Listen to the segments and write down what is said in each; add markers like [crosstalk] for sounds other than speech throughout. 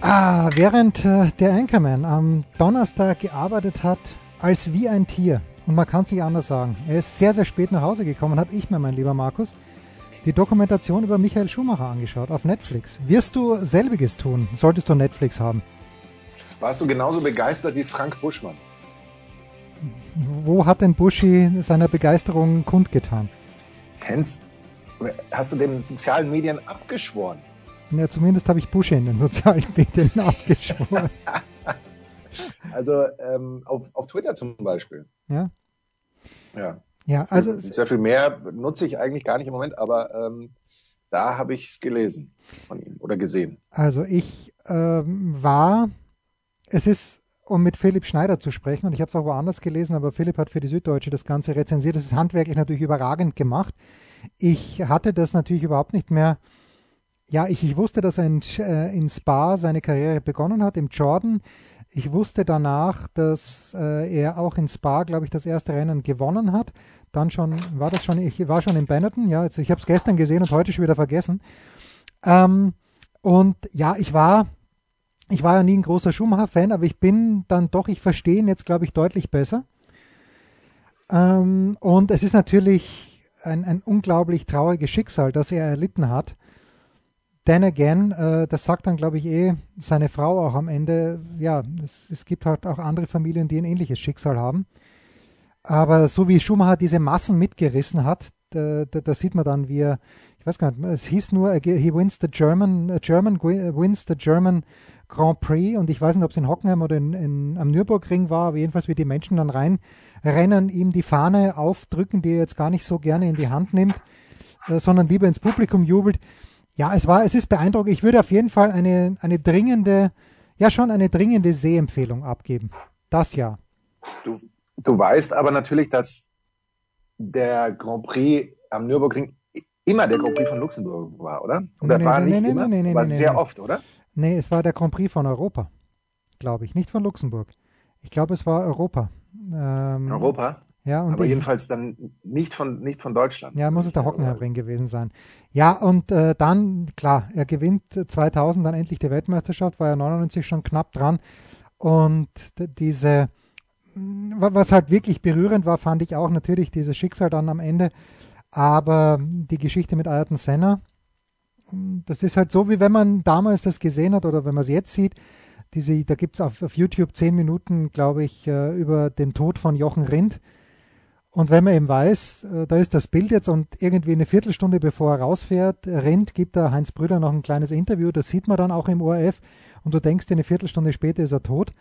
Ah, während äh, der Anchorman am Donnerstag gearbeitet hat, als wie ein Tier, und man kann es nicht anders sagen, er ist sehr, sehr spät nach Hause gekommen, habe ich mir, mein lieber Markus, die Dokumentation über Michael Schumacher angeschaut auf Netflix. Wirst du selbiges tun, solltest du Netflix haben? Warst du genauso begeistert wie Frank Buschmann? Wo hat denn Buschi seiner Begeisterung kundgetan? Hans, hast du den sozialen Medien abgeschworen? Ja, zumindest habe ich Buschi in den sozialen [laughs] Medien abgeschworen. [laughs] also ähm, auf, auf Twitter zum Beispiel. Ja. Ja. Ja, also sehr viel mehr nutze ich eigentlich gar nicht im Moment, aber ähm, da habe ich es gelesen von ihm oder gesehen. Also ich ähm, war, es ist, um mit Philipp Schneider zu sprechen, und ich habe es auch woanders gelesen, aber Philipp hat für die Süddeutsche das Ganze rezensiert. Das ist handwerklich natürlich überragend gemacht. Ich hatte das natürlich überhaupt nicht mehr. Ja, ich, ich wusste, dass er in, äh, in Spa seine Karriere begonnen hat, im Jordan. Ich wusste danach, dass äh, er auch in Spa, glaube ich, das erste Rennen gewonnen hat dann schon, war das schon, ich war schon in Benetton, ja, also ich habe es gestern gesehen und heute schon wieder vergessen. Ähm, und ja, ich war, ich war ja nie ein großer Schumacher-Fan, aber ich bin dann doch, ich verstehe ihn jetzt, glaube ich, deutlich besser. Ähm, und es ist natürlich ein, ein unglaublich trauriges Schicksal, das er erlitten hat. Then again, äh, das sagt dann, glaube ich, eh seine Frau auch am Ende. Ja, es, es gibt halt auch andere Familien, die ein ähnliches Schicksal haben. Aber so wie Schumacher diese Massen mitgerissen hat, da, da, da, sieht man dann, wie er, ich weiß gar nicht, es hieß nur, he wins the German, uh, German wins the German Grand Prix und ich weiß nicht, ob es in Hockenheim oder in, in, am Nürburgring war, aber jedenfalls wie die Menschen dann reinrennen, ihm die Fahne aufdrücken, die er jetzt gar nicht so gerne in die Hand nimmt, äh, sondern lieber ins Publikum jubelt. Ja, es war, es ist beeindruckend. Ich würde auf jeden Fall eine, eine dringende, ja schon eine dringende Sehempfehlung abgeben. Das ja. Du, Du weißt aber natürlich, dass der Grand Prix am Nürburgring immer der Grand Prix von Luxemburg war, oder? Oder nee, war nee, nicht nee, immer, nee, nee, war nee, sehr oft, oder? Nee, es war der Grand Prix von Europa, glaube ich, nicht von Luxemburg. Ich glaube, es war Europa. Ähm, Europa? Ja, und aber ich, jedenfalls dann nicht von, nicht von Deutschland. Ja, muss es der Hockenheimring gewesen sein. Ja, und äh, dann, klar, er gewinnt 2000 dann endlich die Weltmeisterschaft, war ja 99 schon knapp dran. Und diese, was halt wirklich berührend war, fand ich auch natürlich dieses Schicksal dann am Ende. Aber die Geschichte mit Ayrton Senna, das ist halt so, wie wenn man damals das gesehen hat oder wenn man es jetzt sieht. Diese, da gibt es auf, auf, YouTube zehn Minuten, glaube ich, äh, über den Tod von Jochen Rindt. Und wenn man eben weiß, äh, da ist das Bild jetzt und irgendwie eine Viertelstunde bevor er rausfährt, Rindt gibt da Heinz Brüder noch ein kleines Interview, das sieht man dann auch im ORF und du denkst, eine Viertelstunde später ist er tot.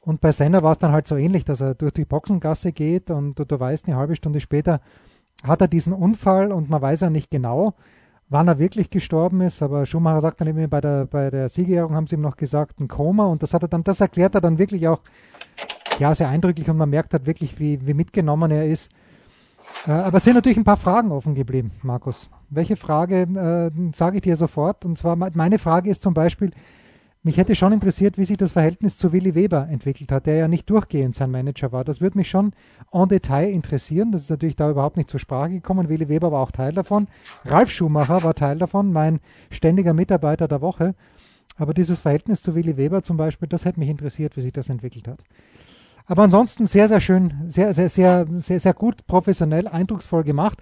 Und bei Senna war es dann halt so ähnlich, dass er durch die Boxengasse geht und du, du weißt, eine halbe Stunde später hat er diesen Unfall und man weiß ja nicht genau, wann er wirklich gestorben ist. Aber Schumacher sagt dann eben bei der, bei der Siegerehrung haben sie ihm noch gesagt, ein Koma. Und das hat er dann, das erklärt er dann wirklich auch, ja, sehr eindrücklich und man merkt halt wirklich, wie, wie mitgenommen er ist. Äh, aber es sind natürlich ein paar Fragen offen geblieben, Markus. Welche Frage äh, sage ich dir sofort? Und zwar meine Frage ist zum Beispiel, mich hätte schon interessiert, wie sich das Verhältnis zu Willi Weber entwickelt hat, der ja nicht durchgehend sein Manager war. Das würde mich schon en Detail interessieren. Das ist natürlich da überhaupt nicht zur Sprache gekommen. Willi Weber war auch Teil davon. Ralf Schumacher war Teil davon, mein ständiger Mitarbeiter der Woche. Aber dieses Verhältnis zu Willi Weber zum Beispiel, das hätte mich interessiert, wie sich das entwickelt hat. Aber ansonsten sehr, sehr schön, sehr, sehr, sehr, sehr, sehr gut, professionell, eindrucksvoll gemacht.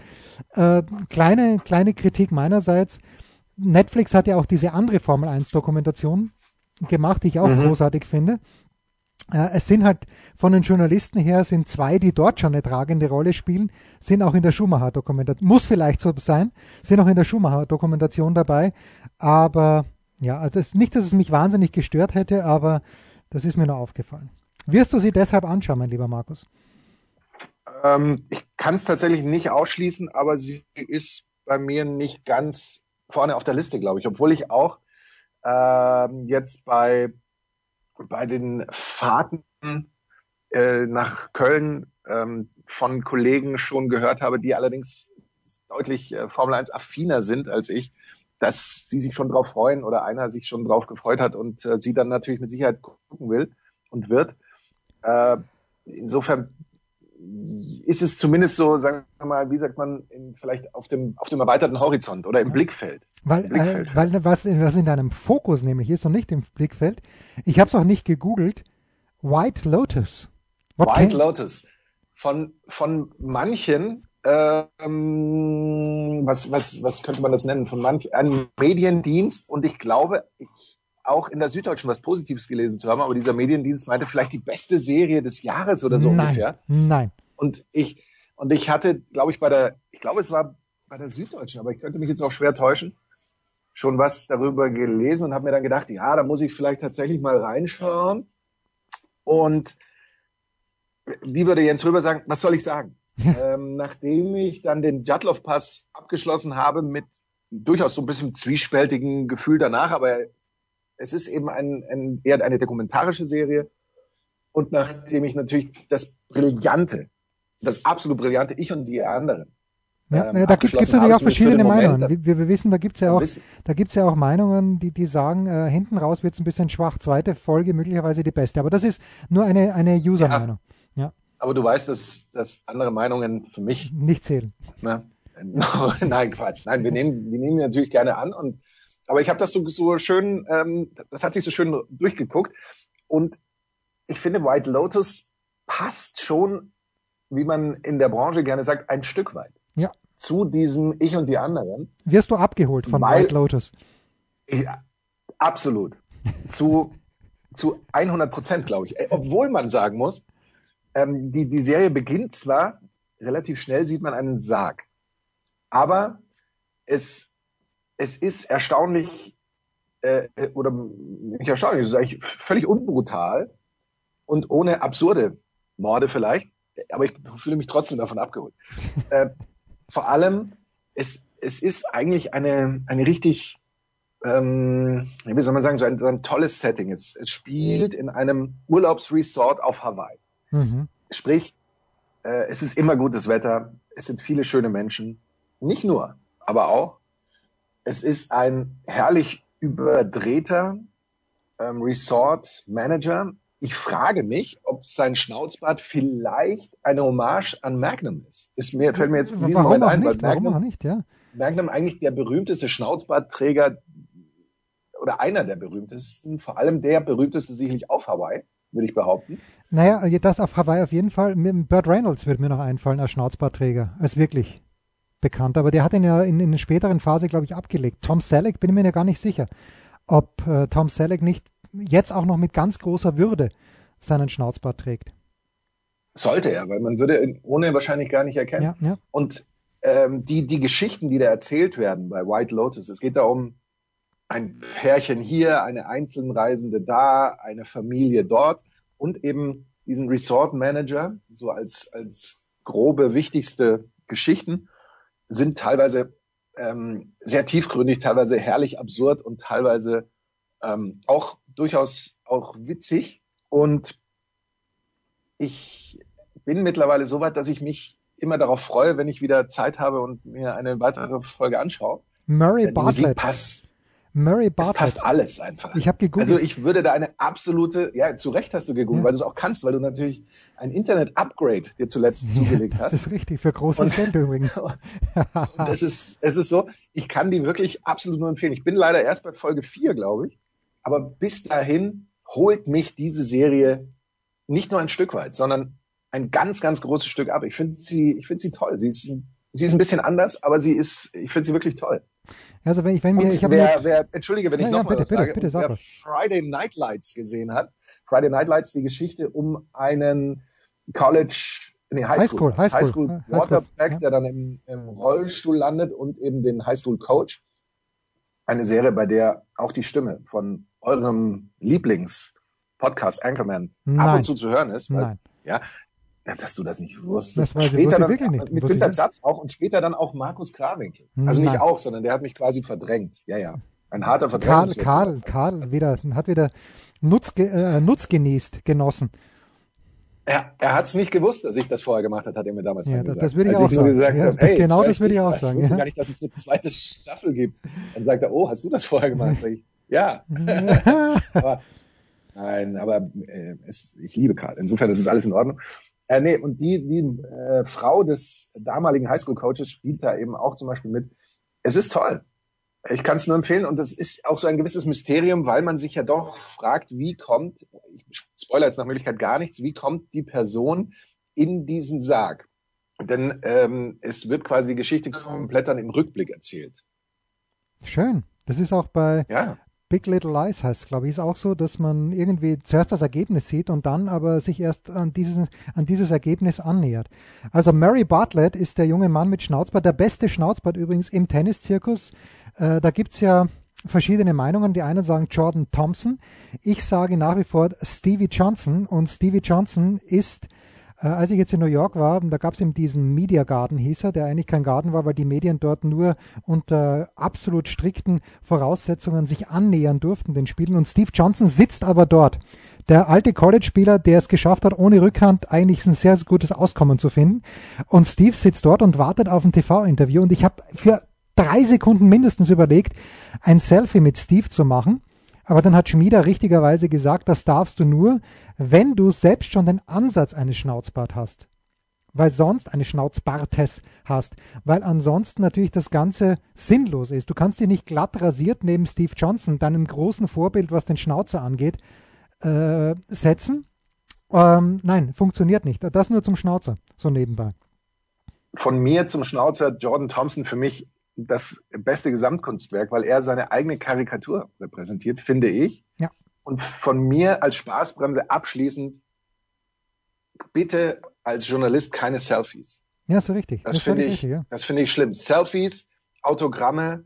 Äh, kleine, kleine Kritik meinerseits. Netflix hat ja auch diese andere Formel 1 Dokumentation gemacht, die ich auch mhm. großartig finde. Äh, es sind halt von den Journalisten her sind zwei, die dort schon eine tragende Rolle spielen, sind auch in der Schumacher-Dokumentation, muss vielleicht so sein, sind auch in der Schumacher-Dokumentation dabei. Aber ja, also es, nicht, dass es mich wahnsinnig gestört hätte, aber das ist mir nur aufgefallen. Wirst du sie deshalb anschauen, mein lieber Markus? Ähm, ich kann es tatsächlich nicht ausschließen, aber sie ist bei mir nicht ganz vorne auf der Liste, glaube ich, obwohl ich auch ähm, jetzt bei bei den Fahrten äh, nach Köln ähm, von Kollegen schon gehört habe, die allerdings deutlich äh, Formel 1 affiner sind als ich, dass sie sich schon drauf freuen oder einer sich schon drauf gefreut hat und äh, sie dann natürlich mit Sicherheit gucken will und wird. Äh, insofern ist es zumindest so, sagen wir mal, wie sagt man, in, vielleicht auf dem, auf dem erweiterten Horizont oder im Blickfeld. Weil, Im Blickfeld. Äh, weil was, was in deinem Fokus nämlich ist und nicht im Blickfeld, ich habe es auch nicht gegoogelt, White Lotus. What White Lotus. Von, von manchen, ähm, was, was, was könnte man das nennen? Von manch, einem Mediendienst und ich glaube, ich auch in der Süddeutschen was Positives gelesen zu haben, aber dieser Mediendienst meinte vielleicht die beste Serie des Jahres oder so nein, ungefähr. Nein. Und ich, und ich hatte, glaube ich, bei der, ich glaube, es war bei der Süddeutschen, aber ich könnte mich jetzt auch schwer täuschen, schon was darüber gelesen und habe mir dann gedacht, ja, da muss ich vielleicht tatsächlich mal reinschauen. Und wie würde Jens Röber sagen, was soll ich sagen? [laughs] ähm, nachdem ich dann den Jatlov-Pass abgeschlossen habe mit durchaus so ein bisschen zwiespältigen Gefühl danach, aber es ist eben ein, ein, eher eine dokumentarische Serie. Und nachdem ich natürlich das Brillante, das absolut Brillante, ich und die anderen, ja, ähm, da gibt es natürlich auch verschiedene Meinungen. Moment, wir, wir, wissen, da gibt es ja auch, da gibt's ja auch Meinungen, die, die sagen, äh, hinten raus wird es ein bisschen schwach, zweite Folge möglicherweise die beste. Aber das ist nur eine, eine User-Meinung. Ja, ja. Aber du weißt, dass, dass andere Meinungen für mich nicht zählen. Na, [laughs] nein, Quatsch. Nein, wir nehmen, wir nehmen die natürlich gerne an und aber ich habe das so, so schön, ähm, das hat sich so schön durchgeguckt. Und ich finde, White Lotus passt schon, wie man in der Branche gerne sagt, ein Stück weit. Ja. Zu diesem Ich und die anderen. Wirst du abgeholt von weil, White Lotus? Ich, absolut. [laughs] zu, zu 100 Prozent, glaube ich. Obwohl man sagen muss, ähm, die, die Serie beginnt zwar, relativ schnell sieht man einen Sarg. Aber es es ist erstaunlich, äh, oder nicht erstaunlich, es ist eigentlich völlig unbrutal und ohne absurde Morde vielleicht, aber ich fühle mich trotzdem davon abgeholt. [laughs] äh, vor allem, es, es ist eigentlich eine, eine richtig, ähm, wie soll man sagen, so ein, so ein tolles Setting. Es, es spielt in einem Urlaubsresort auf Hawaii. Mhm. Sprich, äh, es ist immer gutes Wetter, es sind viele schöne Menschen, nicht nur, aber auch es ist ein herrlich überdrehter ähm, Resort Manager. Ich frage mich, ob sein Schnauzbart vielleicht eine Hommage an Magnum ist. Ist mir, fällt mir jetzt in diesem Warum Moment ein, nicht? Magnum, Warum auch nicht, ja. Magnum eigentlich der berühmteste Schnauzbartträger oder einer der berühmtesten, vor allem der berühmteste sicherlich auf Hawaii, würde ich behaupten. Naja, das auf Hawaii auf jeden Fall. Burt Reynolds wird mir noch einfallen als Schnauzbartträger, als wirklich bekannt, aber der hat ihn ja in, in einer späteren Phase, glaube ich, abgelegt. Tom Selleck, bin ich mir ja gar nicht sicher, ob äh, Tom Selleck nicht jetzt auch noch mit ganz großer Würde seinen Schnauzbart trägt. Sollte er, weil man würde ihn ohne wahrscheinlich gar nicht erkennen. Ja, ja. Und ähm, die, die Geschichten, die da erzählt werden bei White Lotus, es geht da um ein Pärchen hier, eine Einzelreisende da, eine Familie dort und eben diesen Resort Manager, so als, als grobe, wichtigste Geschichten sind teilweise ähm, sehr tiefgründig, teilweise herrlich absurd und teilweise ähm, auch durchaus auch witzig. Und ich bin mittlerweile so weit, dass ich mich immer darauf freue, wenn ich wieder Zeit habe und mir eine weitere Folge anschaue. Murray Bartlett. passt Murray Bartlett. Es passt alles einfach. Ich habe gegoogelt. Also ich würde da eine absolute, ja, zu Recht hast du gegoogelt, ja. weil du es auch kannst, weil du natürlich ein Internet-Upgrade dir zuletzt zugelegt hast. Das ist richtig, für großes Geld übrigens. [laughs] und es ist, es ist so, ich kann die wirklich absolut nur empfehlen. Ich bin leider erst bei Folge 4, glaube ich. Aber bis dahin holt mich diese Serie nicht nur ein Stück weit, sondern ein ganz, ganz großes Stück ab. Ich finde sie, ich finde sie toll. Sie ist, sie ist ein bisschen anders, aber sie ist, ich finde sie wirklich toll. Also wenn ich, wenn mir, ich habe wer, wer, entschuldige, wenn ja, ich noch ja, bitte, was sage, bitte, bitte, wer Friday Night Lights gesehen hat, Friday Night Lights, die Geschichte um einen College, nee, Highschool, Highschool, Highschool, Highschool Quarterback, ja. der dann im, im Rollstuhl landet und eben den Highschool Coach. Eine Serie, bei der auch die Stimme von eurem Lieblings-Podcast Anchorman Nein. ab und zu zu hören ist. Weil, Nein. Ja, dass du das nicht wusstest. Das später dann, wirklich nicht. Mit Günter Zapf auch und später dann auch Markus Krawinkel. Also nicht auch, sondern der hat mich quasi verdrängt. Ja, ja. Ein harter Karl, Karl, Karl wieder, hat wieder Nutz, äh, Nutz genießt, genossen. Er, er hat es nicht gewusst, dass ich das vorher gemacht habe, hat er mir damals ja, das, das würde ich Als auch ich sagen. Gesagt ja, habe, hey, genau das würde ich auch sagen. Ich wusste ja. gar nicht, dass es eine zweite Staffel gibt. Dann sagt er, oh, hast du das vorher gemacht? Ich, ja. [laughs] aber, nein, aber äh, es, ich liebe Karl. Insofern ist es alles in Ordnung. Äh, nee, und die, die äh, Frau des damaligen Highschool-Coaches spielt da eben auch zum Beispiel mit. Es ist toll. Ich kann es nur empfehlen und das ist auch so ein gewisses Mysterium, weil man sich ja doch fragt, wie kommt, ich spoiler jetzt nach Möglichkeit gar nichts, wie kommt die Person in diesen Sarg? Denn ähm, es wird quasi die Geschichte komplett dann im Rückblick erzählt. Schön. Das ist auch bei ja. Big Little Lies heißt, glaube ich, ist auch so, dass man irgendwie zuerst das Ergebnis sieht und dann aber sich erst an dieses, an dieses Ergebnis annähert. Also Mary Bartlett ist der junge Mann mit Schnauzbart, der beste Schnauzbart übrigens im Tenniszirkus. Äh, da gibt's ja verschiedene Meinungen. Die einen sagen Jordan Thompson. Ich sage nach wie vor Stevie Johnson und Stevie Johnson ist als ich jetzt in New York war, da gab es eben diesen Media Garden, hieß er, der eigentlich kein Garten war, weil die Medien dort nur unter absolut strikten Voraussetzungen sich annähern durften, den Spielen. Und Steve Johnson sitzt aber dort. Der alte College-Spieler, der es geschafft hat, ohne Rückhand eigentlich ein sehr, sehr gutes Auskommen zu finden. Und Steve sitzt dort und wartet auf ein TV-Interview. Und ich habe für drei Sekunden mindestens überlegt, ein Selfie mit Steve zu machen. Aber dann hat Schmieder richtigerweise gesagt, das darfst du nur, wenn du selbst schon den Ansatz eines Schnauzbart hast. Weil sonst eine Schnauzbartes hast. Weil ansonsten natürlich das Ganze sinnlos ist. Du kannst dich nicht glatt rasiert neben Steve Johnson, deinem großen Vorbild, was den Schnauzer angeht, äh, setzen. Ähm, nein, funktioniert nicht. Das nur zum Schnauzer, so nebenbei. Von mir zum Schnauzer Jordan Thompson für mich das beste Gesamtkunstwerk, weil er seine eigene Karikatur repräsentiert, finde ich. Ja. Und von mir als Spaßbremse abschließend, bitte als Journalist keine Selfies. Ja, ist richtig. Das, das finde ich, richtig, ja. das finde ich schlimm. Selfies, Autogramme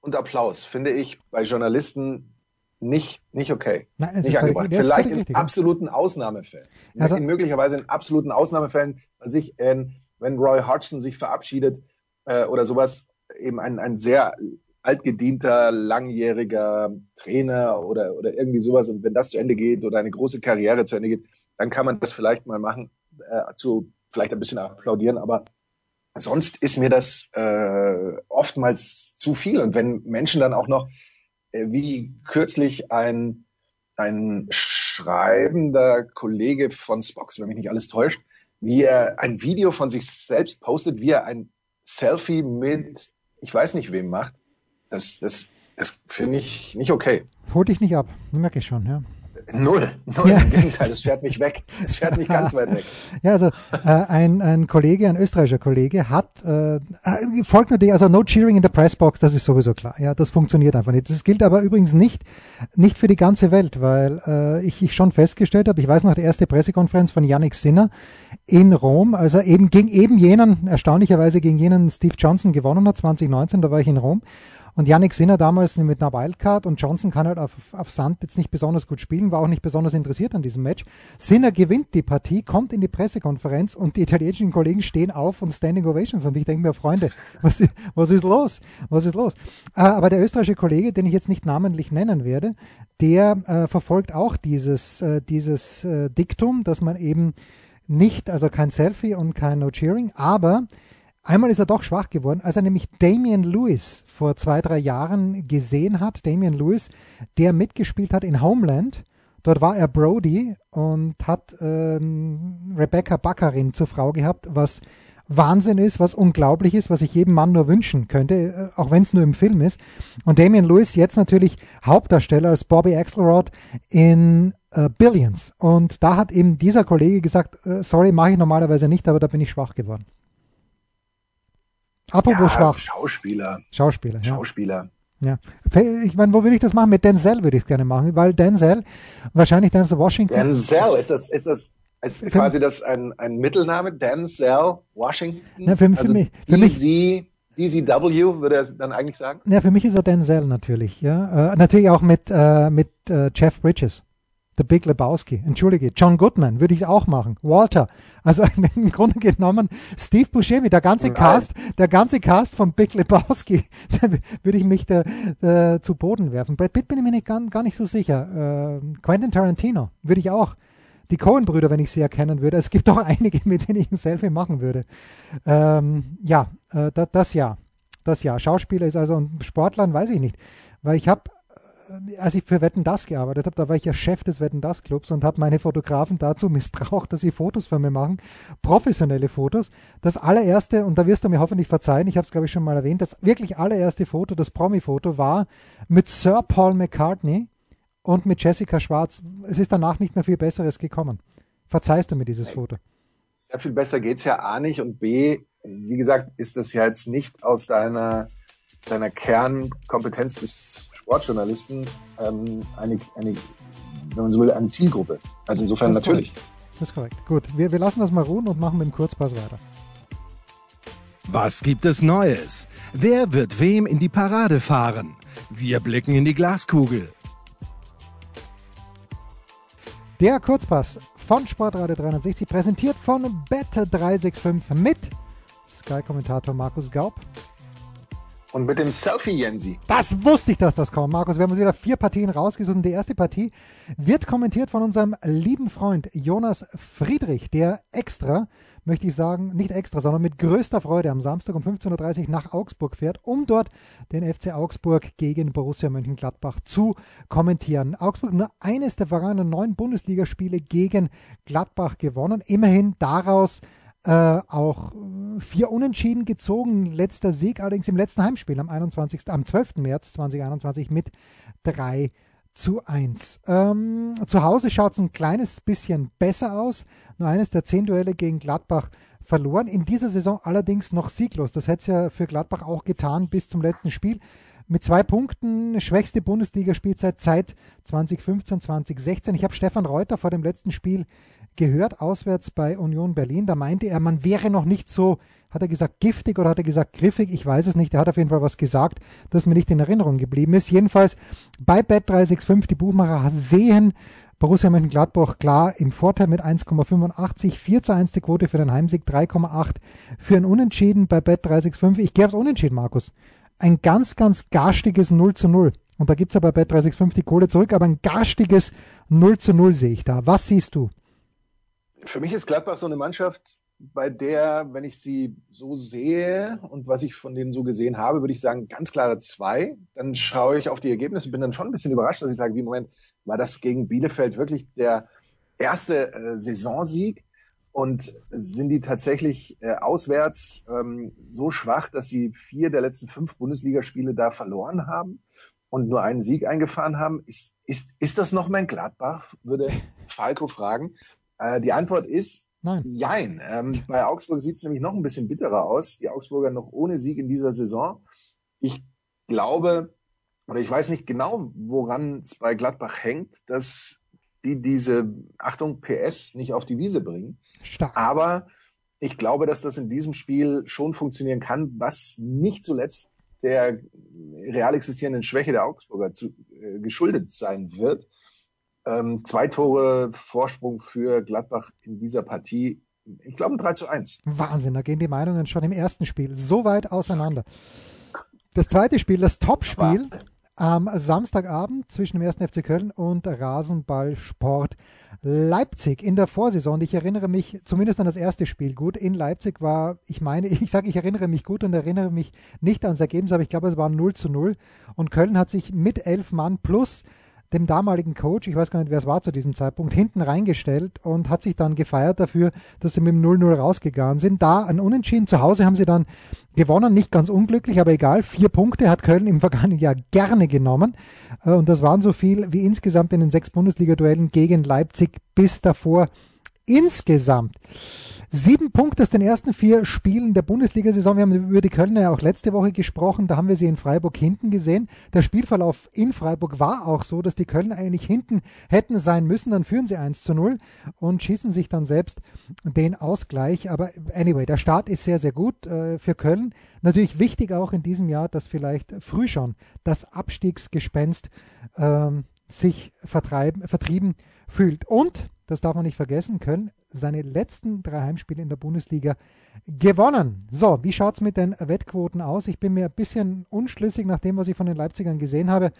und Applaus finde ich bei Journalisten nicht, nicht okay. Nein, nicht angebracht. Vielleicht in richtig, absoluten Ausnahmefällen. Also, in möglicherweise in absoluten Ausnahmefällen, also ich, äh, wenn Roy Hodgson sich verabschiedet, äh, oder sowas eben ein, ein sehr altgedienter, langjähriger Trainer oder, oder irgendwie sowas. Und wenn das zu Ende geht oder eine große Karriere zu Ende geht, dann kann man das vielleicht mal machen, äh, zu vielleicht ein bisschen applaudieren, aber sonst ist mir das äh, oftmals zu viel. Und wenn Menschen dann auch noch, äh, wie kürzlich ein, ein schreibender Kollege von Spox, wenn mich nicht alles täuscht, wie er ein Video von sich selbst postet, wie er ein Selfie mit, ich weiß nicht wem macht, das, das, das finde ich nicht okay. Holt dich nicht ab, merke ich schon, ja. Null, null, ja. im Gegenteil, es fährt mich weg. Es fährt mich ganz weit weg. [laughs] Ja, also äh, ein, ein Kollege, ein österreichischer Kollege hat, äh, äh, folgt natürlich, also no cheering in the pressbox, das ist sowieso klar. Ja, das funktioniert einfach nicht. Das gilt aber übrigens nicht, nicht für die ganze Welt, weil äh, ich, ich schon festgestellt habe, ich weiß noch, die erste Pressekonferenz von Yannick Sinner in Rom, als er eben gegen eben jenen, erstaunlicherweise gegen jenen Steve Johnson gewonnen hat, 2019, da war ich in Rom. Und Yannick Sinner damals mit einer Wildcard und Johnson kann halt auf, auf Sand jetzt nicht besonders gut spielen, war auch nicht besonders interessiert an diesem Match. Sinner gewinnt die Partie, kommt in die Pressekonferenz und die italienischen Kollegen stehen auf und Standing Ovations. Und ich denke mir, Freunde, [laughs] was, was ist los? Was ist los? Äh, aber der österreichische Kollege, den ich jetzt nicht namentlich nennen werde, der äh, verfolgt auch dieses, äh, dieses äh, Diktum, dass man eben nicht, also kein Selfie und kein No Cheering, aber Einmal ist er doch schwach geworden, als er nämlich Damian Lewis vor zwei, drei Jahren gesehen hat. Damian Lewis, der mitgespielt hat in Homeland. Dort war er Brody und hat ähm, Rebecca Baccarin zur Frau gehabt, was Wahnsinn ist, was unglaublich ist, was ich jedem Mann nur wünschen könnte, äh, auch wenn es nur im Film ist. Und Damian Lewis jetzt natürlich Hauptdarsteller als Bobby Axelrod in äh, Billions. Und da hat eben dieser Kollege gesagt, äh, sorry, mache ich normalerweise nicht, aber da bin ich schwach geworden. Apropos ja, schwach. Schauspieler. Schauspieler. Ja. Schauspieler. Ja. Ich meine, wo würde ich das machen? Mit Denzel würde ich es gerne machen, weil Denzel, wahrscheinlich Denzel Washington. Denzel, ist das, ist das, ist für, quasi das ein, ein Mittelname? Denzel Washington? Na, für, also für mich, für mich, DZW würde er dann eigentlich sagen? Ja, für mich ist er Denzel natürlich, ja. Äh, natürlich auch mit, äh, mit äh, Jeff Bridges. The Big Lebowski. Entschuldige, John Goodman würde ich auch machen. Walter. Also [laughs] im Grunde genommen Steve Buscemi, der ganze Nein. Cast, der ganze Cast von Big Lebowski, [laughs] da würde ich mich da, da, zu Boden werfen. Brad Pitt bin ich mir nicht, gar, gar nicht so sicher. Äh, Quentin Tarantino würde ich auch. Die Cohen-Brüder, wenn ich sie erkennen würde. Es gibt doch [laughs] einige, mit denen ich ein Selfie machen würde. Ähm, ja, äh, das, das ja. Das ja. Schauspieler ist also ein Sportler, weiß ich nicht. Weil ich habe als ich für Wetten Das gearbeitet habe, da war ich ja Chef des Wetten Das Clubs und habe meine Fotografen dazu [laughs] missbraucht, dass sie Fotos für mich machen, professionelle Fotos. Das allererste, und da wirst du mir hoffentlich verzeihen, ich habe es glaube ich schon mal erwähnt, das wirklich allererste Foto, das Promi-Foto war mit Sir Paul McCartney und mit Jessica Schwarz. Es ist danach nicht mehr viel Besseres gekommen. Verzeihst du mir dieses Foto? Sehr viel besser geht es ja A nicht und B, wie gesagt, ist das ja jetzt nicht aus deiner deiner Kernkompetenz des Sportjournalisten ähm, eine, eine, wenn man so will, eine Zielgruppe. Also insofern das natürlich. Korrekt. Das ist korrekt. Gut, wir, wir lassen das mal ruhen und machen mit dem Kurzpass weiter. Was gibt es Neues? Wer wird wem in die Parade fahren? Wir blicken in die Glaskugel. Der Kurzpass von Sportradio 360, präsentiert von Bet365 mit Sky-Kommentator Markus Gaub und mit dem Selfie, Jensi. Das wusste ich, dass das kommt, Markus. Wir haben uns wieder vier Partien rausgesucht. Und die erste Partie wird kommentiert von unserem lieben Freund Jonas Friedrich, der extra, möchte ich sagen, nicht extra, sondern mit größter Freude am Samstag um 15.30 Uhr nach Augsburg fährt, um dort den FC Augsburg gegen Borussia Mönchengladbach zu kommentieren. Augsburg nur eines der vergangenen neun Bundesligaspiele gegen Gladbach gewonnen. Immerhin daraus äh, auch vier Unentschieden gezogen. Letzter Sieg allerdings im letzten Heimspiel am 21. am 12. März 2021 mit 3 zu 1. Ähm, zu Hause schaut es ein kleines bisschen besser aus. Nur eines der zehn Duelle gegen Gladbach verloren. In dieser Saison allerdings noch sieglos. Das hätte es ja für Gladbach auch getan bis zum letzten Spiel. Mit zwei Punkten, schwächste Bundesligaspielzeit seit 2015, 2016. Ich habe Stefan Reuter vor dem letzten Spiel gehört, auswärts bei Union Berlin. Da meinte er, man wäre noch nicht so, hat er gesagt, giftig oder hat er gesagt, griffig? Ich weiß es nicht. Er hat auf jeden Fall was gesagt, das mir nicht in Erinnerung geblieben ist. Jedenfalls bei Bet365, die Buchmacher sehen Borussia Mönchengladbach klar im Vorteil mit 1,85, 4 zu 1 die Quote für den Heimsieg, 3,8 für ein Unentschieden bei Bet365. Ich gehe aufs Unentschieden, Markus. Ein ganz, ganz garstiges 0 zu 0. Und da gibt es ja bei Bet365 die Kohle zurück, aber ein garstiges 0 zu 0 sehe ich da. Was siehst du? Für mich ist Gladbach so eine Mannschaft, bei der, wenn ich sie so sehe und was ich von denen so gesehen habe, würde ich sagen, ganz klare zwei. Dann schaue ich auf die Ergebnisse, bin dann schon ein bisschen überrascht, dass ich sage, wie Moment, war das gegen Bielefeld wirklich der erste äh, Saisonsieg? Und sind die tatsächlich äh, auswärts ähm, so schwach, dass sie vier der letzten fünf Bundesligaspiele da verloren haben und nur einen Sieg eingefahren haben? Ist, ist, ist das noch mein Gladbach? Würde [laughs] Falco fragen. Äh, die Antwort ist Nein. Jein. Ähm, bei Augsburg sieht es nämlich noch ein bisschen bitterer aus. Die Augsburger noch ohne Sieg in dieser Saison. Ich glaube, oder ich weiß nicht genau, woran es bei Gladbach hängt, dass die diese, Achtung, PS nicht auf die Wiese bringen. Stark. Aber ich glaube, dass das in diesem Spiel schon funktionieren kann, was nicht zuletzt der real existierenden Schwäche der Augsburger zu, äh, geschuldet sein wird. Ähm, zwei Tore Vorsprung für Gladbach in dieser Partie. Ich glaube 3 zu 1. Wahnsinn, da gehen die Meinungen schon im ersten Spiel so weit auseinander. Das zweite Spiel, das Topspiel am Samstagabend zwischen dem 1. FC Köln und Rasenballsport Leipzig in der Vorsaison. Ich erinnere mich zumindest an das erste Spiel gut. In Leipzig war, ich meine, [laughs] ich sage, ich erinnere mich gut und erinnere mich nicht ans Ergebnis, aber ich glaube, es war 0 zu 0. Und Köln hat sich mit elf Mann plus dem damaligen Coach, ich weiß gar nicht, wer es war zu diesem Zeitpunkt, hinten reingestellt und hat sich dann gefeiert dafür, dass sie mit dem 0-0 rausgegangen sind. Da ein Unentschieden. Zu Hause haben sie dann gewonnen, nicht ganz unglücklich, aber egal. Vier Punkte hat Köln im vergangenen Jahr gerne genommen. Äh, und das waren so viel wie insgesamt in den sechs Bundesliga-Duellen gegen Leipzig bis davor insgesamt. Sieben Punkte aus den ersten vier Spielen der Bundesliga-Saison. Wir haben über die Kölner ja auch letzte Woche gesprochen. Da haben wir sie in Freiburg hinten gesehen. Der Spielverlauf in Freiburg war auch so, dass die Kölner eigentlich hinten hätten sein müssen. Dann führen sie 1 zu 0 und schießen sich dann selbst den Ausgleich. Aber anyway, der Start ist sehr, sehr gut äh, für Köln. Natürlich wichtig auch in diesem Jahr, dass vielleicht früh schon das Abstiegsgespenst ähm, sich vertrieben fühlt. Und, das darf man nicht vergessen, Köln seine letzten drei Heimspiele in der Bundesliga gewonnen. So, wie schaut es mit den Wettquoten aus? Ich bin mir ein bisschen unschlüssig nach dem, was ich von den Leipzigern gesehen habe.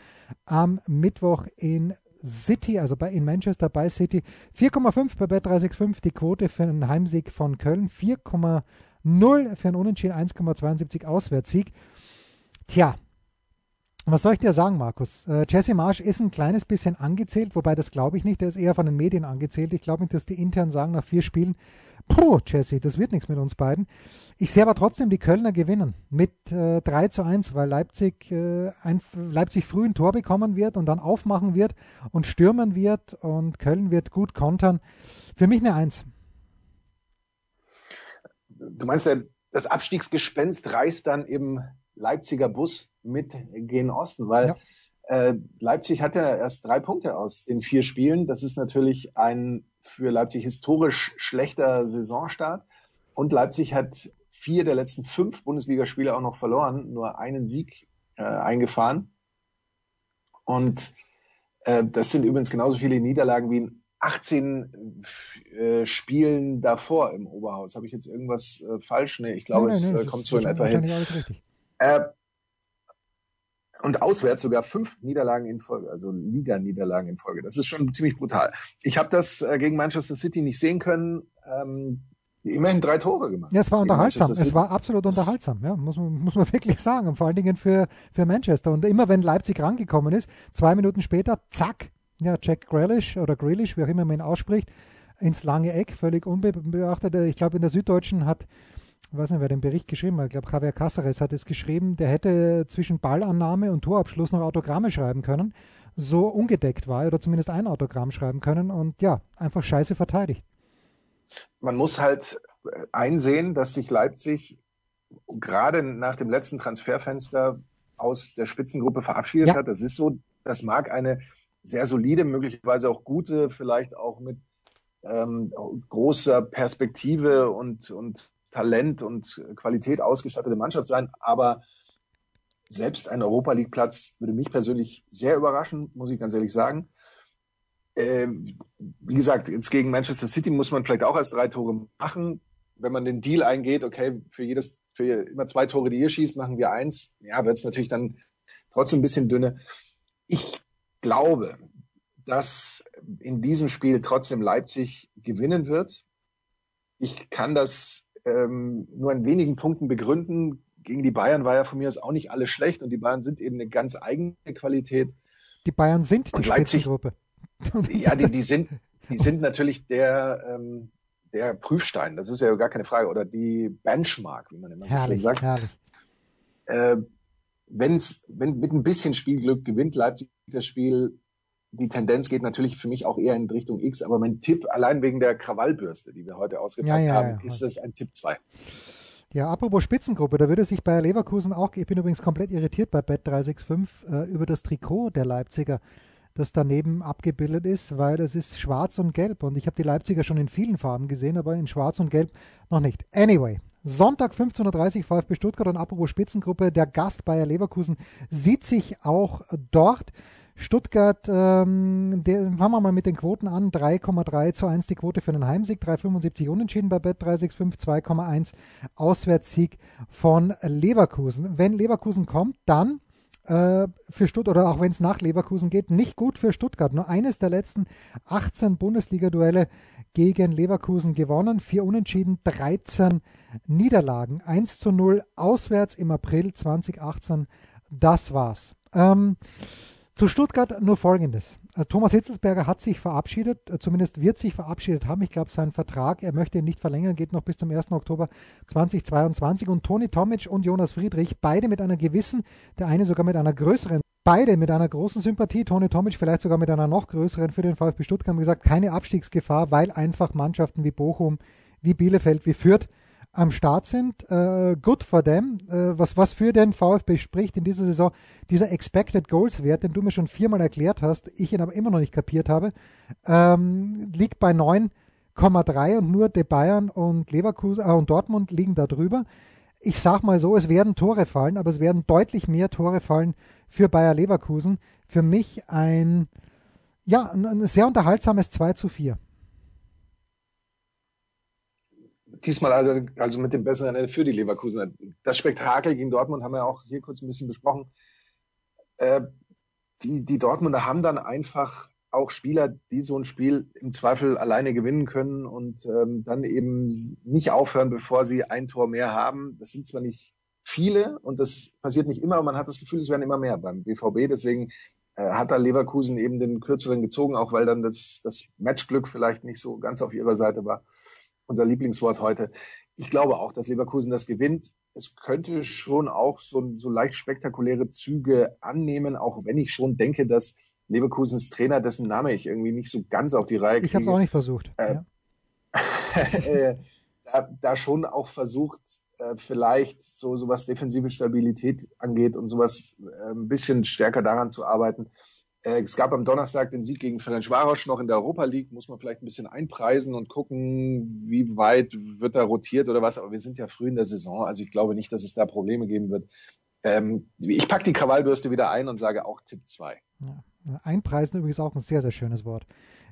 Am Mittwoch in City, also bei, in Manchester bei City. 4,5 bei Bet365 die Quote für einen Heimsieg von Köln. 4,0 für einen Unentschieden, 1,72 Auswärtssieg. Tja, was soll ich dir sagen, Markus? Äh, Jesse Marsch ist ein kleines bisschen angezählt, wobei das glaube ich nicht. Der ist eher von den Medien angezählt. Ich glaube nicht, dass die intern sagen nach vier Spielen, puh, Jesse, das wird nichts mit uns beiden. Ich sehe aber trotzdem die Kölner gewinnen mit äh, 3 zu 1, weil Leipzig, äh, ein, Leipzig früh ein Tor bekommen wird und dann aufmachen wird und stürmen wird und Köln wird gut kontern. Für mich eine Eins. Du meinst das Abstiegsgespenst reißt dann eben Leipziger Bus mit gen Osten, weil ja. äh, Leipzig hat ja erst drei Punkte aus den vier Spielen. Das ist natürlich ein für Leipzig historisch schlechter Saisonstart. Und Leipzig hat vier der letzten fünf Bundesligaspiele auch noch verloren, nur einen Sieg äh, eingefahren. Und äh, das sind übrigens genauso viele Niederlagen wie in 18 äh, Spielen davor im Oberhaus. Habe ich jetzt irgendwas äh, falsch? Nee, ich glaube, nein, nein, es äh, kommt so in etwa hin. Äh, und auswärts sogar fünf Niederlagen in Folge, also Liga-Niederlagen in Folge. Das ist schon ziemlich brutal. Ich habe das äh, gegen Manchester City nicht sehen können. Ähm, immerhin drei Tore gemacht. Ja, es war unterhaltsam. Es war absolut unterhaltsam, ja, muss man, muss man [laughs] wirklich sagen. Und vor allen Dingen für, für Manchester. Und immer wenn Leipzig rangekommen ist, zwei Minuten später, zack, ja, Jack Grealish oder Grealish, wie auch immer man ihn ausspricht, ins lange Eck, völlig unbeachtet. Ich glaube, in der Süddeutschen hat ich weiß nicht, wer den Bericht geschrieben hat, ich glaube, Javier Casares hat es geschrieben, der hätte zwischen Ballannahme und Torabschluss noch Autogramme schreiben können, so ungedeckt war oder zumindest ein Autogramm schreiben können und ja, einfach scheiße verteidigt. Man muss halt äh, einsehen, dass sich Leipzig gerade nach dem letzten Transferfenster aus der Spitzengruppe verabschiedet ja. hat. Das ist so, das mag eine sehr solide, möglicherweise auch gute, vielleicht auch mit ähm, großer Perspektive und, und Talent und Qualität ausgestattete Mannschaft sein, aber selbst ein Europa League Platz würde mich persönlich sehr überraschen, muss ich ganz ehrlich sagen. Ähm, wie gesagt, jetzt gegen Manchester City muss man vielleicht auch erst drei Tore machen. Wenn man den Deal eingeht, okay, für jedes, für immer zwei Tore, die ihr schießt, machen wir eins. Ja, wird es natürlich dann trotzdem ein bisschen dünne. Ich glaube, dass in diesem Spiel trotzdem Leipzig gewinnen wird. Ich kann das ähm, nur in wenigen Punkten begründen. Gegen die Bayern war ja von mir aus auch nicht alles schlecht und die Bayern sind eben eine ganz eigene Qualität. Die Bayern sind die Spitzengruppe. Ja, die, die sind, die sind natürlich der, ähm, der Prüfstein, das ist ja gar keine Frage, oder die Benchmark, wie man immer so schön sagt. Herrlich. Äh, wenn's, wenn mit ein bisschen Spielglück gewinnt Leipzig das Spiel, die Tendenz geht natürlich für mich auch eher in Richtung X, aber mein Tipp, allein wegen der Krawallbürste, die wir heute ausgepackt ja, ja, haben, ja. ist das ein Tipp 2. Ja, apropos Spitzengruppe, da würde sich bei Leverkusen auch, ich bin übrigens komplett irritiert bei Bet365 äh, über das Trikot der Leipziger, das daneben abgebildet ist, weil es ist schwarz und gelb und ich habe die Leipziger schon in vielen Farben gesehen, aber in schwarz und gelb noch nicht. Anyway, Sonntag 15.30 Uhr VfB Stuttgart und apropos Spitzengruppe, der Gast Bayer Leverkusen sieht sich auch dort. Stuttgart, ähm, der, fangen wir mal mit den Quoten an. 3,3 zu 1 die Quote für den Heimsieg, 3,75 unentschieden bei Bet 365, 2,1 Auswärtssieg von Leverkusen. Wenn Leverkusen kommt, dann äh, für Stuttgart, oder auch wenn es nach Leverkusen geht, nicht gut für Stuttgart. Nur eines der letzten 18 Bundesliga-Duelle gegen Leverkusen gewonnen, vier Unentschieden, 13 Niederlagen, 1 zu 0 auswärts im April 2018. Das war's. Ähm, zu Stuttgart nur Folgendes. Also Thomas Hitzelsberger hat sich verabschiedet, äh, zumindest wird sich verabschiedet haben. Ich glaube, sein Vertrag, er möchte ihn nicht verlängern, geht noch bis zum 1. Oktober 2022. Und Toni Tomic und Jonas Friedrich, beide mit einer gewissen, der eine sogar mit einer größeren, beide mit einer großen Sympathie, Toni Tomic vielleicht sogar mit einer noch größeren für den VfB Stuttgart, haben gesagt, keine Abstiegsgefahr, weil einfach Mannschaften wie Bochum, wie Bielefeld, wie Fürth am Start sind. Äh, good for them. Äh, was, was für den VfB spricht in dieser Saison, dieser Expected Goals Wert, den du mir schon viermal erklärt hast, ich ihn aber immer noch nicht kapiert habe, ähm, liegt bei 9,3 und nur die Bayern und Leverkusen äh, und Dortmund liegen da drüber. Ich sag mal so, es werden Tore fallen, aber es werden deutlich mehr Tore fallen für Bayer Leverkusen. Für mich ein Ja, ein, ein sehr unterhaltsames 2 zu 4. Diesmal also, also mit dem besseren Ende für die Leverkusen. Das Spektakel gegen Dortmund haben wir auch hier kurz ein bisschen besprochen. Äh, die, die Dortmunder haben dann einfach auch Spieler, die so ein Spiel im Zweifel alleine gewinnen können und ähm, dann eben nicht aufhören, bevor sie ein Tor mehr haben. Das sind zwar nicht viele und das passiert nicht immer, aber man hat das Gefühl, es werden immer mehr beim BVB. Deswegen äh, hat da Leverkusen eben den kürzeren gezogen, auch weil dann das, das Matchglück vielleicht nicht so ganz auf ihrer Seite war. Unser Lieblingswort heute. Ich glaube auch, dass Leverkusen das gewinnt. Es könnte schon auch so, so leicht spektakuläre Züge annehmen, auch wenn ich schon denke, dass Leverkusens Trainer, dessen Name ich irgendwie nicht so ganz auf die Reihe kriege. Ich habe es auch nicht versucht. Äh, ja. [laughs] äh, da, da schon auch versucht, äh, vielleicht so, so was defensive Stabilität angeht und sowas äh, ein bisschen stärker daran zu arbeiten. Äh, es gab am Donnerstag den Sieg gegen Ferencvaros noch in der Europa League, muss man vielleicht ein bisschen einpreisen und gucken, wie weit wird da rotiert oder was. Aber wir sind ja früh in der Saison, also ich glaube nicht, dass es da Probleme geben wird. Ähm, ich packe die Krawallbürste wieder ein und sage auch Tipp 2. Ja. Einpreisen übrigens auch ein sehr, sehr schönes Wort,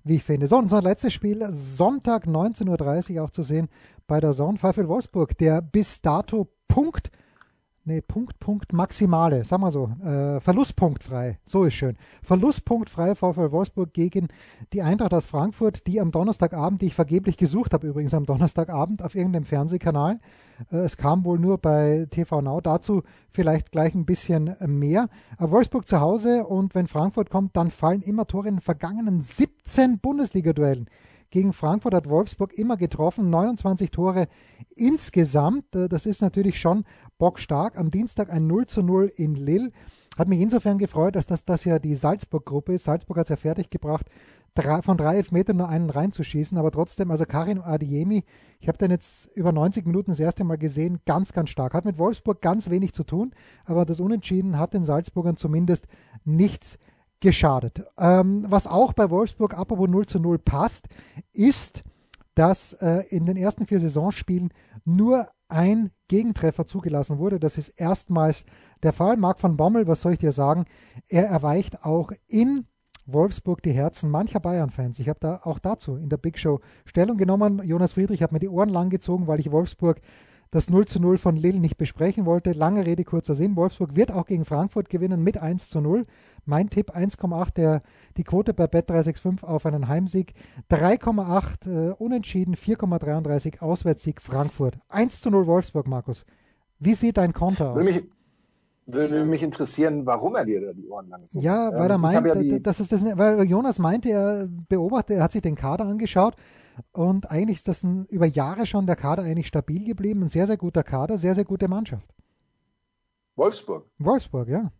wie ich finde. So, unser letztes Spiel, Sonntag 19.30 Uhr auch zu sehen bei der Zone Pfeifel Wolfsburg, der bis dato Punkt Nee, Punkt, Punkt, Maximale, sag mal so, äh, verlustpunktfrei, so ist schön. Verlustpunktfrei VfL Wolfsburg gegen die Eintracht aus Frankfurt, die am Donnerstagabend, die ich vergeblich gesucht habe, übrigens am Donnerstagabend auf irgendeinem Fernsehkanal. Äh, es kam wohl nur bei TV Now, dazu vielleicht gleich ein bisschen mehr. Aber Wolfsburg zu Hause und wenn Frankfurt kommt, dann fallen immer Tore in den vergangenen 17 Bundesliga-Duellen. Gegen Frankfurt hat Wolfsburg immer getroffen, 29 Tore insgesamt. Äh, das ist natürlich schon bockstark. Am Dienstag ein 0 zu 0 in Lille. Hat mich insofern gefreut, dass das, das ja die Salzburg-Gruppe ist. Salzburg hat es ja fertiggebracht, von drei Elfmetern nur einen reinzuschießen, aber trotzdem, also Karim Adiemi, ich habe den jetzt über 90 Minuten das erste Mal gesehen, ganz, ganz stark. Hat mit Wolfsburg ganz wenig zu tun, aber das Unentschieden hat den Salzburgern zumindest nichts geschadet. Ähm, was auch bei Wolfsburg apropos 0 zu 0 passt, ist, dass äh, in den ersten vier Saisonspielen nur ein Gegentreffer zugelassen wurde. Das ist erstmals der Fall. Marc van Bommel, was soll ich dir sagen? Er erweicht auch in Wolfsburg die Herzen mancher Bayern-Fans. Ich habe da auch dazu in der Big Show Stellung genommen. Jonas Friedrich hat mir die Ohren lang gezogen, weil ich Wolfsburg das 0 zu 0 von Lille nicht besprechen wollte. Lange Rede, kurzer Sinn. Wolfsburg wird auch gegen Frankfurt gewinnen mit 1 zu 0. Mein Tipp 1,8, der die Quote bei Bet365 auf einen Heimsieg. 3,8 äh, Unentschieden, 4,33 Auswärtssieg Frankfurt. 1 zu 0 Wolfsburg, Markus. Wie sieht dein Konter aus? Würde mich, würde mich interessieren, warum er dir da die Ohren lang zog. Ja, weil er ähm, meint, ja das ist das, weil Jonas meinte, er beobachtet, er hat sich den Kader angeschaut und eigentlich ist das ein, über Jahre schon der Kader eigentlich stabil geblieben. Ein sehr, sehr guter Kader, sehr, sehr gute Mannschaft. Wolfsburg. Wolfsburg, ja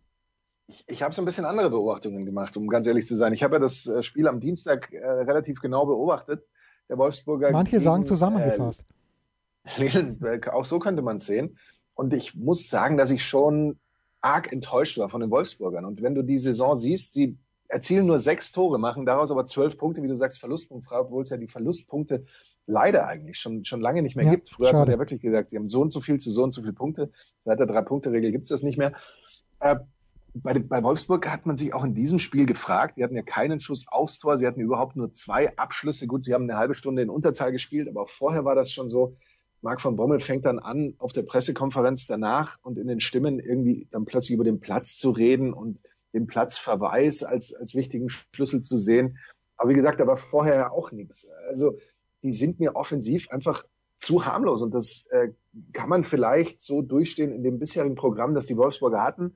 ich, ich habe so ein bisschen andere Beobachtungen gemacht, um ganz ehrlich zu sein. Ich habe ja das äh, Spiel am Dienstag äh, relativ genau beobachtet. Der Wolfsburger. Manche gegen, sagen zusammengefasst. [laughs] Äh, auch so könnte man es sehen. Und ich muss sagen, dass ich schon arg enttäuscht war von den Wolfsburgern. Und wenn du die Saison siehst, sie erzielen nur sechs Tore, machen daraus aber zwölf Punkte, wie du sagst, Verlustpunktfrei, obwohl es ja die Verlustpunkte leider eigentlich schon, schon lange nicht mehr ja, gibt. Früher schade. hat man ja wirklich gesagt, sie haben so und so viel zu so und so viel Punkte. Seit der Drei-Punkte-Regel gibt es das nicht mehr. Äh, bei, bei Wolfsburg hat man sich auch in diesem Spiel gefragt. Sie hatten ja keinen Schuss aufs Tor, sie hatten überhaupt nur zwei Abschlüsse. Gut, sie haben eine halbe Stunde in Unterzahl gespielt, aber vorher war das schon so. Marc von Bommel fängt dann an, auf der Pressekonferenz danach und in den Stimmen irgendwie dann plötzlich über den Platz zu reden und den Platzverweis als, als wichtigen Schlüssel zu sehen. Aber wie gesagt, da war vorher ja auch nichts. Also die sind mir offensiv einfach zu harmlos und das äh, kann man vielleicht so durchstehen in dem bisherigen Programm, das die Wolfsburger hatten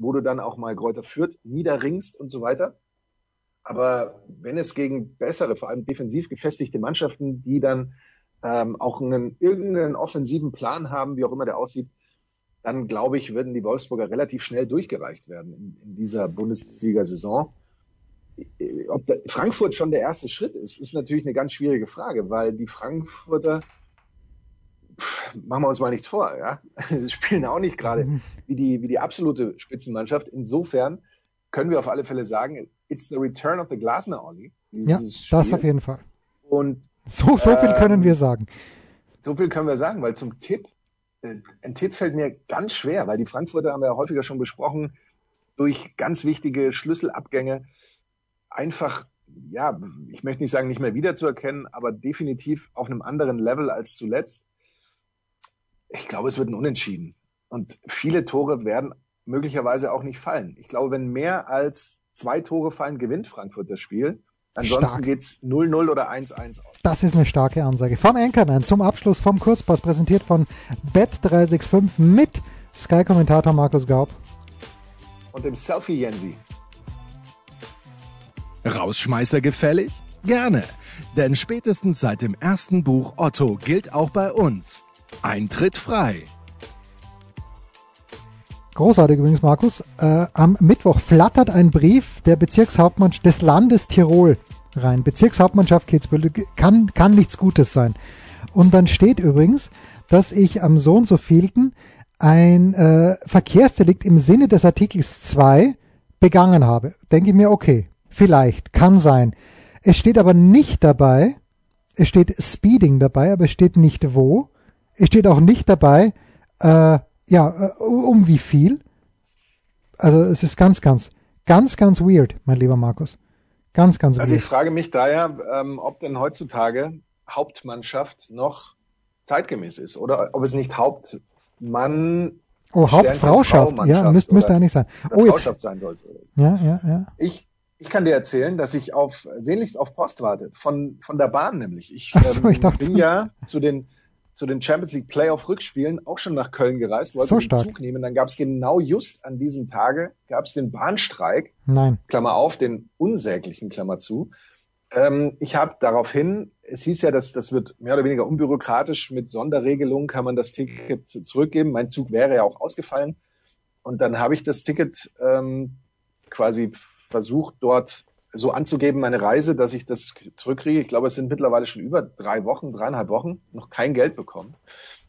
wo du dann auch mal Kräuter führt, niederringst und so weiter. Aber wenn es gegen bessere, vor allem defensiv gefestigte Mannschaften, die dann ähm, auch einen irgendeinen offensiven Plan haben, wie auch immer der aussieht, dann glaube ich, würden die Wolfsburger relativ schnell durchgereicht werden in, in dieser Bundesliga-Saison. Ob da Frankfurt schon der erste Schritt ist, ist natürlich eine ganz schwierige Frage, weil die Frankfurter machen wir uns mal nichts vor, ja. [laughs] Sie spielen auch nicht gerade mhm. wie die, wie die absolute Spitzenmannschaft. Insofern können wir auf alle Fälle sagen, it's the return of the Glasner Olli. Ja, Spiel. das auf jeden Fall. Und so, so viel ähm, können wir sagen. So viel können wir sagen, weil zum Tipp, äh, ein Tipp fällt mir ganz schwer, weil die Frankfurter haben wir ja häufiger schon besprochen, durch ganz wichtige Schlüsselabgänge einfach, ja, ich möchte nicht sagen, nicht mehr wiederzuerkennen, aber definitiv auf einem anderen Level als zuletzt. Ich glaube, es wird ein Unentschieden. Und viele Tore werden möglicherweise auch nicht fallen. Ich glaube, wenn mehr als zwei Tore fallen, gewinnt Frankfurt das Spiel. Ansonsten geht es 0-0 oder 1-1 aus. Das ist eine starke Ansage. Vom Anchorman zum Abschluss vom Kurzpass präsentiert von Bet365 mit Sky-Kommentator Markus Gaub. Und dem Selfie Jensi. Rausschmeißer gefällig? Gerne. Denn spätestens seit dem ersten Buch Otto gilt auch bei uns. Eintritt frei. Großartig übrigens, Markus. Äh, am Mittwoch flattert ein Brief der Bezirkshauptmannschaft des Landes Tirol rein. Bezirkshauptmannschaft Kitzbühel kann, kann nichts Gutes sein. Und dann steht übrigens, dass ich am so und so vielten ein äh, Verkehrsdelikt im Sinne des Artikels 2 begangen habe. Denke ich mir, okay, vielleicht, kann sein. Es steht aber nicht dabei, es steht Speeding dabei, aber es steht nicht wo. Es steht auch nicht dabei, äh, ja, äh, um wie viel. Also es ist ganz, ganz, ganz, ganz weird, mein lieber Markus. Ganz, ganz also weird. Also ich frage mich daher, ähm, ob denn heutzutage Hauptmannschaft noch zeitgemäß ist oder ob es nicht Hauptmann Oh, Hauptfrauschaft, ja, müsste, müsste eigentlich sein. Oh, jetzt. sein sollte. Ja, ja, ja. Ich, ich kann dir erzählen, dass ich auf sehnlichst auf Post warte, von, von der Bahn nämlich. Ich, so, ähm, ich bin ja zu den zu den Champions League Playoff Rückspielen auch schon nach Köln gereist, wollte so den Zug nehmen. Dann gab es genau just an diesem Tage gab es den Bahnstreik. Nein. Klammer auf, den unsäglichen Klammer zu. Ähm, ich habe daraufhin, es hieß ja, dass das wird mehr oder weniger unbürokratisch mit Sonderregelungen kann man das Ticket zurückgeben. Mein Zug wäre ja auch ausgefallen. Und dann habe ich das Ticket ähm, quasi versucht, dort so anzugeben, meine Reise, dass ich das zurückkriege. Ich glaube, es sind mittlerweile schon über drei Wochen, dreieinhalb Wochen, noch kein Geld bekommen.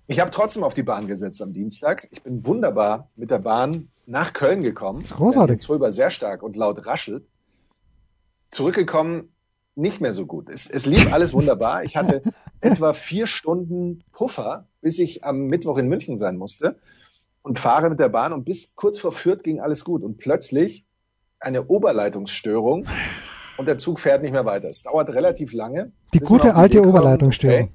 Ich habe trotzdem auf die Bahn gesetzt am Dienstag. Ich bin wunderbar mit der Bahn nach Köln gekommen. Großartig. Zwölber sehr stark und laut raschelt. Zurückgekommen, nicht mehr so gut. Es, es lief alles wunderbar. Ich hatte [laughs] etwa vier Stunden Puffer, bis ich am Mittwoch in München sein musste und fahre mit der Bahn und bis kurz vor Fürth ging alles gut. Und plötzlich eine Oberleitungsstörung und der Zug fährt nicht mehr weiter. Es dauert relativ lange. Die gute alte Oberleitungsstörung. Okay,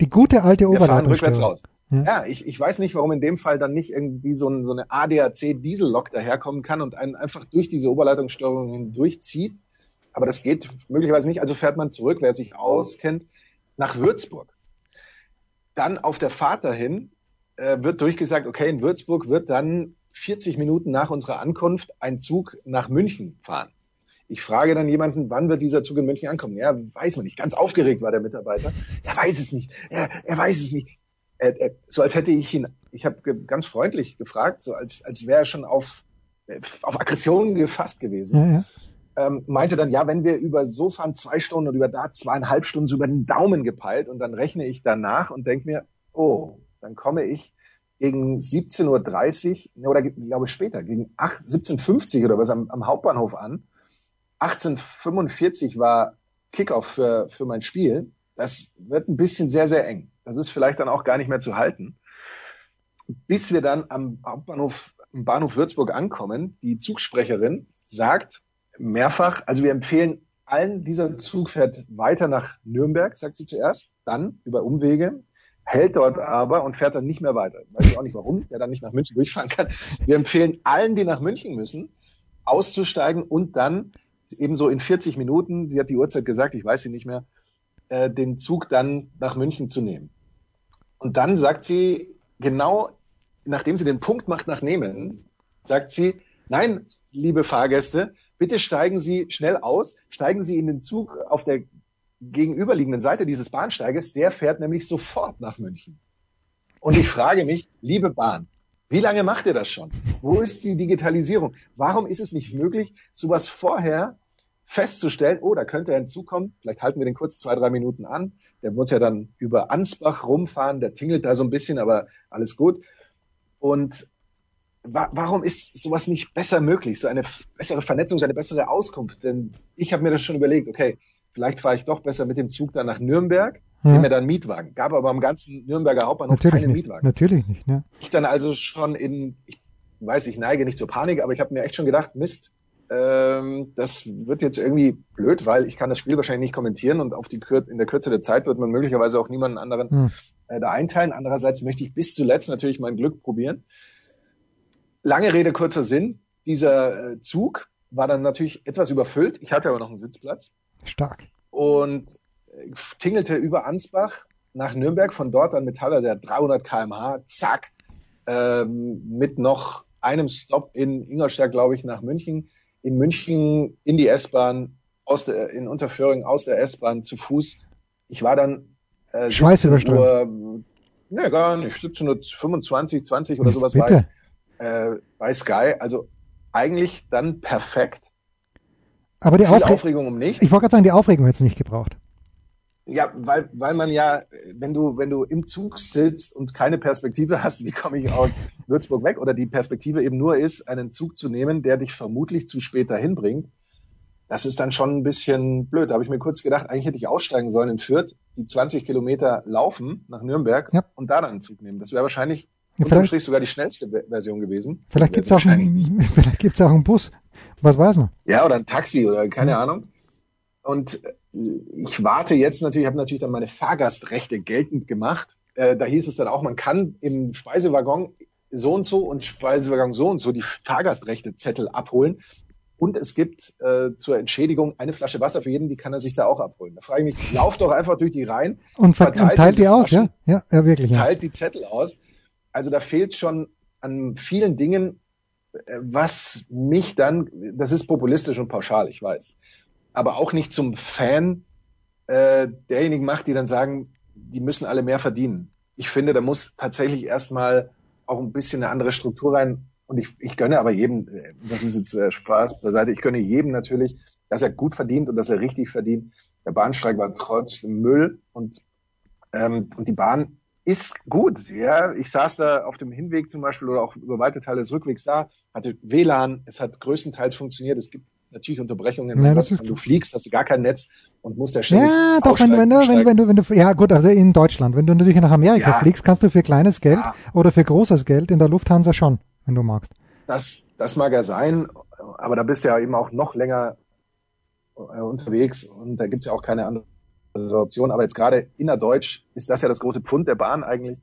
die gute alte Oberleitungsstörung. Wir fahren rückwärts raus. Ja, ja ich, ich weiß nicht, warum in dem Fall dann nicht irgendwie so, ein, so eine ADAC-Diesellok daherkommen kann und einen einfach durch diese Oberleitungsstörung hindurchzieht. Aber das geht möglicherweise nicht. Also fährt man zurück, wer sich auskennt, nach Würzburg. Dann auf der Fahrt dahin äh, wird durchgesagt, okay, in Würzburg wird dann 40 Minuten nach unserer Ankunft ein Zug nach München fahren. Ich frage dann jemanden, wann wird dieser Zug in München ankommen? Ja, weiß man nicht. Ganz aufgeregt war der Mitarbeiter. Er weiß es nicht. Er, er weiß es nicht. Er, er, so als hätte ich ihn, ich habe ganz freundlich gefragt, so als, als wäre er schon auf, auf Aggressionen gefasst gewesen. Ja, ja. Ähm, meinte dann, ja, wenn wir über so fahren zwei Stunden und über da zweieinhalb Stunden so über den Daumen gepeilt und dann rechne ich danach und denke mir, oh, dann komme ich gegen 17.30 Uhr, oder ich glaube später, gegen 8, 17.50 oder was am, am Hauptbahnhof an. 18.45 war Kickoff für, für mein Spiel. Das wird ein bisschen sehr, sehr eng. Das ist vielleicht dann auch gar nicht mehr zu halten. Bis wir dann am Hauptbahnhof, im Bahnhof Würzburg ankommen, die Zugsprecherin sagt mehrfach, also wir empfehlen allen, dieser Zug fährt weiter nach Nürnberg, sagt sie zuerst, dann über Umwege hält dort aber und fährt dann nicht mehr weiter. Weiß ich auch nicht warum, der dann nicht nach München durchfahren kann. Wir empfehlen allen, die nach München müssen, auszusteigen und dann ebenso in 40 Minuten, sie hat die Uhrzeit gesagt, ich weiß sie nicht mehr, äh, den Zug dann nach München zu nehmen. Und dann sagt sie, genau nachdem sie den Punkt macht nach Nehmen, sagt sie, nein, liebe Fahrgäste, bitte steigen Sie schnell aus, steigen Sie in den Zug auf der gegenüberliegenden Seite dieses Bahnsteiges, der fährt nämlich sofort nach München. Und ich frage mich, liebe Bahn, wie lange macht ihr das schon? Wo ist die Digitalisierung? Warum ist es nicht möglich, sowas vorher festzustellen, oh, da könnte er hinzukommen, vielleicht halten wir den kurz zwei, drei Minuten an, der muss ja dann über Ansbach rumfahren, der tingelt da so ein bisschen, aber alles gut. Und wa warum ist sowas nicht besser möglich, so eine bessere Vernetzung, so eine bessere Auskunft? Denn ich habe mir das schon überlegt, okay, vielleicht fahre ich doch besser mit dem Zug dann nach Nürnberg, ja. nehme mir dann Mietwagen. Gab aber am ganzen Nürnberger Hauptbahnhof Natürlich keinen nicht. Mietwagen. Natürlich nicht, ne? Ich dann also schon in, ich weiß, ich neige nicht zur Panik, aber ich habe mir echt schon gedacht, Mist, Ähm, das wird jetzt irgendwie blöd, weil ich kann das Spiel wahrscheinlich nicht kommentieren und auf die Kür in der Kürze der Zeit wird man möglicherweise auch niemanden anderen hm. äh, da einteilen. Andererseits möchte ich bis zuletzt natürlich mein Glück probieren. Lange Rede, kurzer Sinn. Dieser äh, Zug war dann natürlich etwas überfüllt. Ich hatte aber noch einen Sitzplatz. Stark. Und äh, tingelte über Ansbach nach Nürnberg, von dort an Metaller der 300 kmh, zack, ähm, mit noch einem Stop in Ingolstadt, glaube ich, nach München in München in die S-Bahn, aus der, in Unterföhring aus der S-Bahn zu Fuß. Ich war dann äh, Schweißüberströmt. Ne, gar nicht. 1725, 20 oder Was sowas bitte? war äh, bei Sky. Also eigentlich dann perfekt. Aber die Aufre Aufregung um nichts. Ich wollte gerade sagen, die Aufregung hätte es nicht gebraucht. Ja, weil, weil man ja, wenn du, wenn du im Zug sitzt und keine Perspektive hast, wie komme ich aus [laughs] Würzburg weg? Oder die Perspektive eben nur ist, einen Zug zu nehmen, der dich vermutlich zu spät dahin bringt. Das ist dann schon ein bisschen blöd. Da habe ich mir kurz gedacht, eigentlich hätte ich aussteigen sollen in Fürth, die 20 Kilometer laufen nach Nürnberg ja. und da dann einen Zug nehmen. Das wäre wahrscheinlich unterm Strich sogar die schnellste Version gewesen. Vielleicht gibt's auch, ein, [laughs] vielleicht gibt's auch einen Bus. Was weiß man? Ja, oder ein Taxi oder keine ja. Ahnung. Und ich warte jetzt natürlich, habe natürlich dann meine Fahrgastrechte geltend gemacht. Äh, da hieß es dann auch, man kann im Speisewaggon so und so und Speisewaggon so und so die Fahrgastrechte-Zettel abholen. Und es gibt äh, zur Entschädigung eine Flasche Wasser für jeden, die kann er sich da auch abholen. Da frage ich mich, lauft doch einfach durch die Reihen und verteilt, teilt die aus, ja? ja? Ja, wirklich. Ja. Teilt die Zettel aus. Also da fehlt schon an vielen Dingen, äh, was mich dann, das ist populistisch und pauschal, ich weiß aber auch nicht zum Fan äh, derjenigen macht, die dann sagen, die müssen alle mehr verdienen. Ich finde, da muss tatsächlich erstmal auch ein bisschen eine andere Struktur rein. Und ich, ich gönne aber jedem, äh, das ist jetzt äh, Spaß beiseite, ich gönne jedem natürlich, dass er gut verdient und dass er richtig verdient. Der Bahnstreik war trotzdem Müll und, ähm, und die Bahn ist gut. Ja, ich saß da auf dem Hinweg zum Beispiel oder auch über weite Teile des Rückwegs da, hatte WLAN, es hat größtenteils funktioniert. Es gibt natürlich Unterbrechungen. Ja, ist du fliegst, hast du gar kein Netz und musst ja ständig Ja, doch, wenn, wenn, du, wenn, wenn, du, wenn du, ja gut, also in Deutschland, wenn du natürlich nach Amerika ja. fliegst, kannst du für kleines Geld ja. oder für großes Geld in der Lufthansa schon, wenn du magst. Das, das mag ja sein, aber da bist du ja eben auch noch länger äh, unterwegs und da gibt's ja auch keine andere Option. Aber jetzt gerade innerdeutsch ist das ja das große Pfund der Bahn eigentlich.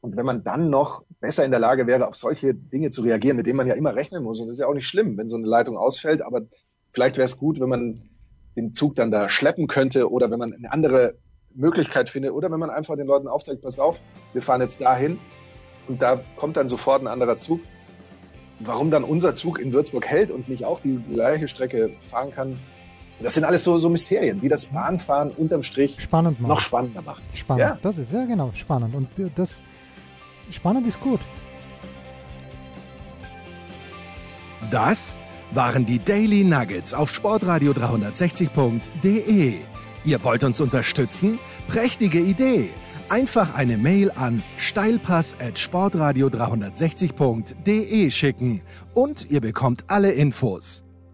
Und wenn man dann noch besser in der Lage wäre, auf solche Dinge zu reagieren, mit denen man ja immer rechnen muss, und das ist ja auch nicht schlimm, wenn so eine Leitung ausfällt, aber vielleicht wäre es gut, wenn man den Zug dann da schleppen könnte oder wenn man eine andere Möglichkeit findet oder wenn man einfach den Leuten aufzeigt, passt auf, wir fahren jetzt dahin und da kommt dann sofort ein anderer Zug. Warum dann unser Zug in Würzburg hält und nicht auch die gleiche Strecke fahren kann, das sind alles so, so Mysterien, die das Bahnfahren unterm Strich spannend noch spannender machen. Spannend, ja. das ist ja genau spannend und das Spannend ist gut. Das waren die Daily Nuggets auf sportradio 360.de. Ihr wollt uns unterstützen? Prächtige Idee! Einfach eine Mail an steilpass at sportradio 360.de schicken und ihr bekommt alle Infos.